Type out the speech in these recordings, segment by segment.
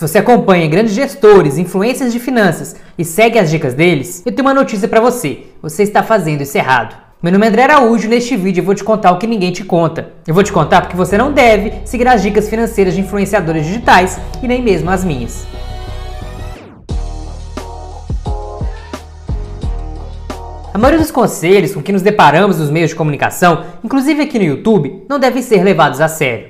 Se você acompanha grandes gestores, influências de finanças e segue as dicas deles, eu tenho uma notícia para você. Você está fazendo isso errado. Meu nome é André Araújo e neste vídeo eu vou te contar o que ninguém te conta. Eu vou te contar porque você não deve seguir as dicas financeiras de influenciadores digitais e nem mesmo as minhas. A maioria dos conselhos com que nos deparamos nos meios de comunicação, inclusive aqui no YouTube, não devem ser levados a sério.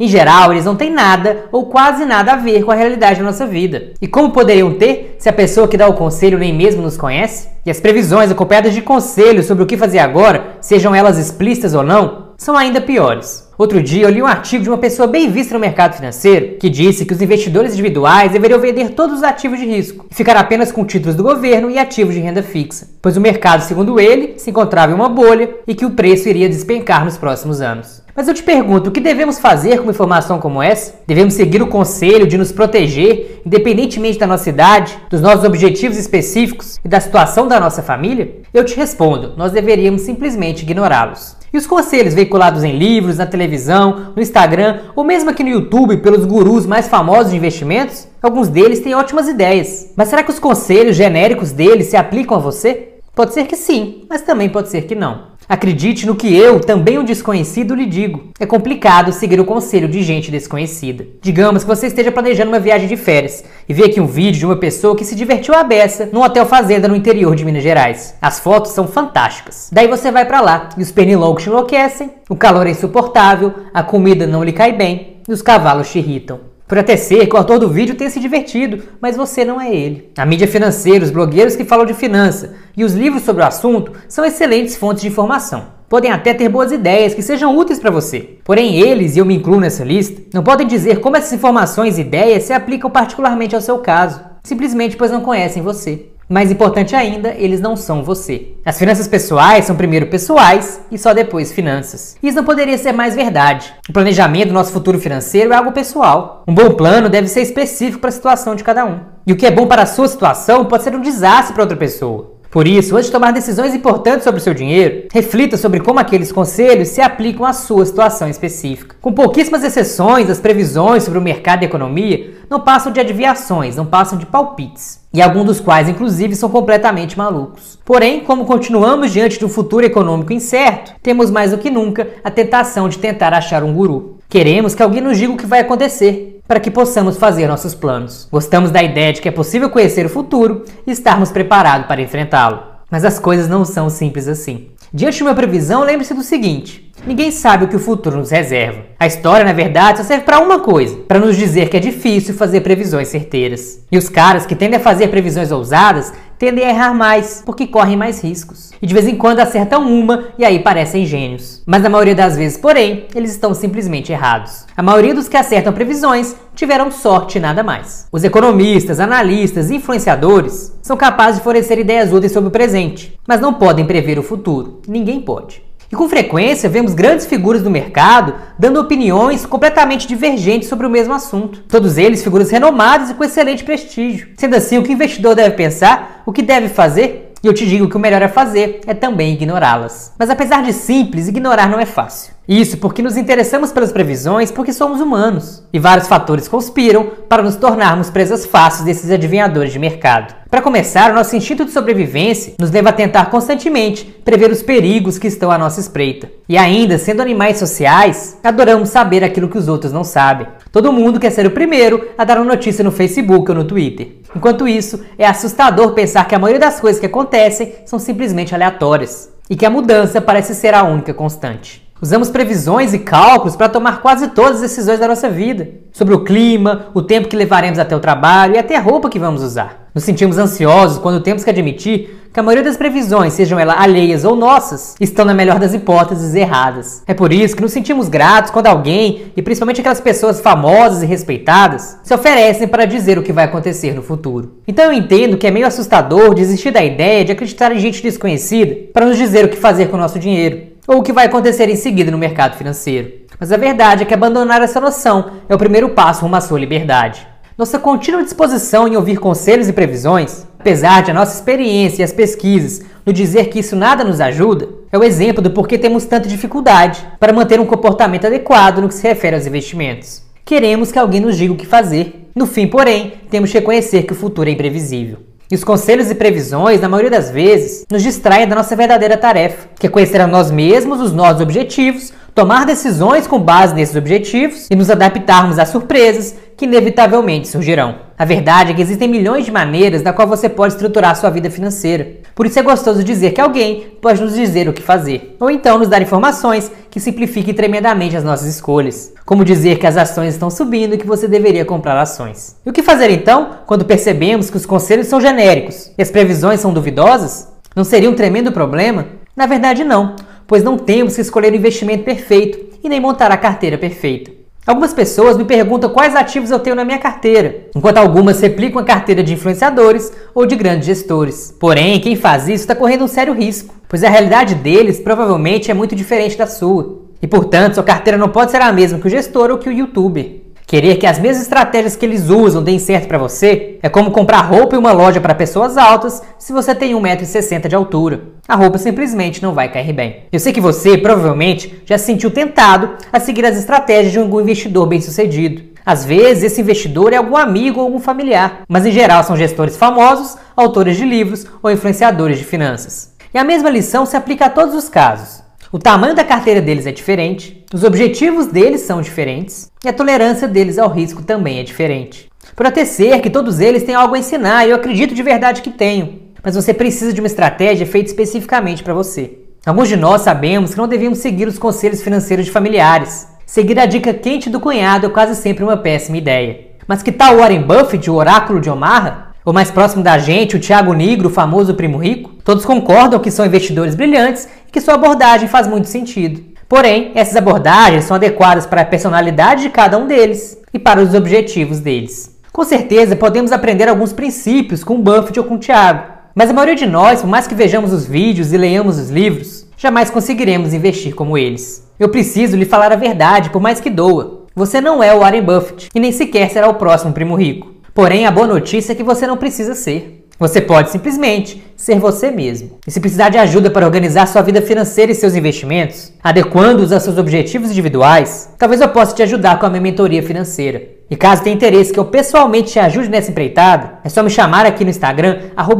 Em geral, eles não têm nada ou quase nada a ver com a realidade da nossa vida. E como poderiam ter se a pessoa que dá o conselho nem mesmo nos conhece? E as previsões acompanhadas de conselhos sobre o que fazer agora, sejam elas explícitas ou não, são ainda piores. Outro dia eu li um artigo de uma pessoa bem vista no mercado financeiro que disse que os investidores individuais deveriam vender todos os ativos de risco e ficar apenas com títulos do governo e ativos de renda fixa, pois o mercado, segundo ele, se encontrava em uma bolha e que o preço iria despencar nos próximos anos. Mas eu te pergunto, o que devemos fazer com uma informação como essa? Devemos seguir o conselho de nos proteger, independentemente da nossa idade, dos nossos objetivos específicos e da situação da nossa família? Eu te respondo, nós deveríamos simplesmente ignorá-los. E os conselhos veiculados em livros, na televisão, no Instagram ou mesmo aqui no YouTube pelos gurus mais famosos de investimentos? Alguns deles têm ótimas ideias. Mas será que os conselhos genéricos deles se aplicam a você? Pode ser que sim, mas também pode ser que não. Acredite no que eu, também um desconhecido, lhe digo. É complicado seguir o conselho de gente desconhecida. Digamos que você esteja planejando uma viagem de férias e vê aqui um vídeo de uma pessoa que se divertiu à beça num hotel fazenda no interior de Minas Gerais. As fotos são fantásticas. Daí você vai para lá e os pernilongos te enlouquecem, o calor é insuportável, a comida não lhe cai bem e os cavalos te irritam. Por até ser que o autor do vídeo tenha se divertido, mas você não é ele. A mídia financeira, os blogueiros que falam de finança e os livros sobre o assunto são excelentes fontes de informação. Podem até ter boas ideias que sejam úteis para você. Porém, eles, e eu me incluo nessa lista, não podem dizer como essas informações e ideias se aplicam particularmente ao seu caso, simplesmente pois não conhecem você. Mais importante ainda, eles não são você. As finanças pessoais são primeiro pessoais e só depois finanças. Isso não poderia ser mais verdade. O planejamento do nosso futuro financeiro é algo pessoal. Um bom plano deve ser específico para a situação de cada um. E o que é bom para a sua situação pode ser um desastre para outra pessoa. Por isso, antes de tomar decisões importantes sobre o seu dinheiro, reflita sobre como aqueles conselhos se aplicam à sua situação específica. Com pouquíssimas exceções, as previsões sobre o mercado e a economia não passam de adivinhações, não passam de palpites. E alguns dos quais, inclusive, são completamente malucos. Porém, como continuamos diante de um futuro econômico incerto, temos mais do que nunca a tentação de tentar achar um guru. Queremos que alguém nos diga o que vai acontecer, para que possamos fazer nossos planos. Gostamos da ideia de que é possível conhecer o futuro e estarmos preparados para enfrentá-lo. Mas as coisas não são simples assim. Diante de uma previsão, lembre-se do seguinte: ninguém sabe o que o futuro nos reserva. A história, na verdade, só serve para uma coisa: para nos dizer que é difícil fazer previsões certeiras. E os caras que tendem a fazer previsões ousadas tendem a errar mais, porque correm mais riscos. E de vez em quando acertam uma e aí parecem gênios. Mas na maioria das vezes, porém, eles estão simplesmente errados. A maioria dos que acertam previsões tiveram sorte e nada mais. Os economistas, analistas e influenciadores são capazes de fornecer ideias úteis sobre o presente, mas não podem prever o futuro. Ninguém pode. E com frequência vemos grandes figuras do mercado dando opiniões completamente divergentes sobre o mesmo assunto. Todos eles figuras renomadas e com excelente prestígio. Sendo assim, o que o investidor deve pensar, o que deve fazer e eu te digo que o melhor a fazer é também ignorá-las. Mas apesar de simples, ignorar não é fácil. Isso porque nos interessamos pelas previsões porque somos humanos. E vários fatores conspiram para nos tornarmos presas fáceis desses adivinhadores de mercado. Para começar, o nosso instinto de sobrevivência nos leva a tentar constantemente prever os perigos que estão à nossa espreita. E ainda, sendo animais sociais, adoramos saber aquilo que os outros não sabem. Todo mundo quer ser o primeiro a dar uma notícia no Facebook ou no Twitter. Enquanto isso, é assustador pensar que a maioria das coisas que acontecem são simplesmente aleatórias e que a mudança parece ser a única constante. Usamos previsões e cálculos para tomar quase todas as decisões da nossa vida, sobre o clima, o tempo que levaremos até o trabalho e até a roupa que vamos usar. Nos sentimos ansiosos quando temos que admitir que a maioria das previsões, sejam elas alheias ou nossas, estão na melhor das hipóteses erradas. É por isso que nos sentimos gratos quando alguém, e principalmente aquelas pessoas famosas e respeitadas, se oferecem para dizer o que vai acontecer no futuro. Então eu entendo que é meio assustador desistir da ideia de acreditar em gente desconhecida para nos dizer o que fazer com o nosso dinheiro ou o que vai acontecer em seguida no mercado financeiro. Mas a verdade é que abandonar essa noção é o primeiro passo rumo à sua liberdade. Nossa contínua disposição em ouvir conselhos e previsões, apesar de a nossa experiência e as pesquisas no dizer que isso nada nos ajuda, é o exemplo do porquê temos tanta dificuldade para manter um comportamento adequado no que se refere aos investimentos. queremos que alguém nos diga o que fazer. No fim, porém, temos que reconhecer que o futuro é imprevisível. E os conselhos e previsões, na maioria das vezes, nos distraem da nossa verdadeira tarefa, que é conhecer a nós mesmos, os nossos objetivos, tomar decisões com base nesses objetivos e nos adaptarmos às surpresas que inevitavelmente surgirão. A verdade é que existem milhões de maneiras da qual você pode estruturar sua vida financeira. Por isso é gostoso dizer que alguém pode nos dizer o que fazer, ou então nos dar informações que simplifiquem tremendamente as nossas escolhas, como dizer que as ações estão subindo e que você deveria comprar ações. E o que fazer então quando percebemos que os conselhos são genéricos e as previsões são duvidosas? Não seria um tremendo problema? Na verdade, não pois não temos que escolher o investimento perfeito e nem montar a carteira perfeita. Algumas pessoas me perguntam quais ativos eu tenho na minha carteira, enquanto algumas replicam a carteira de influenciadores ou de grandes gestores. Porém, quem faz isso está correndo um sério risco, pois a realidade deles provavelmente é muito diferente da sua. E portanto, sua carteira não pode ser a mesma que o gestor ou que o youtuber. Querer que as mesmas estratégias que eles usam deem certo para você é como comprar roupa em uma loja para pessoas altas se você tem 1,60m de altura. A roupa simplesmente não vai cair bem. Eu sei que você, provavelmente, já se sentiu tentado a seguir as estratégias de algum investidor bem-sucedido. Às vezes, esse investidor é algum amigo ou algum familiar, mas em geral são gestores famosos, autores de livros ou influenciadores de finanças. E a mesma lição se aplica a todos os casos. O tamanho da carteira deles é diferente, os objetivos deles são diferentes e a tolerância deles ao risco também é diferente. Pode ser que todos eles tenham algo a ensinar e eu acredito de verdade que tenham, mas você precisa de uma estratégia feita especificamente para você. Alguns de nós sabemos que não devemos seguir os conselhos financeiros de familiares. Seguir a dica quente do cunhado é quase sempre uma péssima ideia. Mas que tal Warren Buffett, o oráculo de Omaha? Ou mais próximo da gente, o Thiago Negro, o famoso primo rico? Todos concordam que são investidores brilhantes e que sua abordagem faz muito sentido. Porém, essas abordagens são adequadas para a personalidade de cada um deles e para os objetivos deles. Com certeza, podemos aprender alguns princípios com Buffett ou com Thiago, mas a maioria de nós, por mais que vejamos os vídeos e leiamos os livros, jamais conseguiremos investir como eles. Eu preciso lhe falar a verdade, por mais que doa. Você não é o Warren Buffett e nem sequer será o próximo primo rico. Porém, a boa notícia é que você não precisa ser. Você pode simplesmente ser você mesmo. E se precisar de ajuda para organizar sua vida financeira e seus investimentos, adequando-os aos seus objetivos individuais, talvez eu possa te ajudar com a minha mentoria financeira. E caso tenha interesse que eu pessoalmente te ajude nessa empreitada, é só me chamar aqui no Instagram,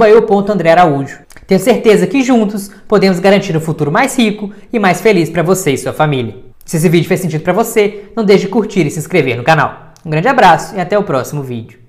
eu.andrearaújo. Tenho certeza que juntos podemos garantir um futuro mais rico e mais feliz para você e sua família. Se esse vídeo fez sentido para você, não deixe de curtir e se inscrever no canal. Um grande abraço e até o próximo vídeo.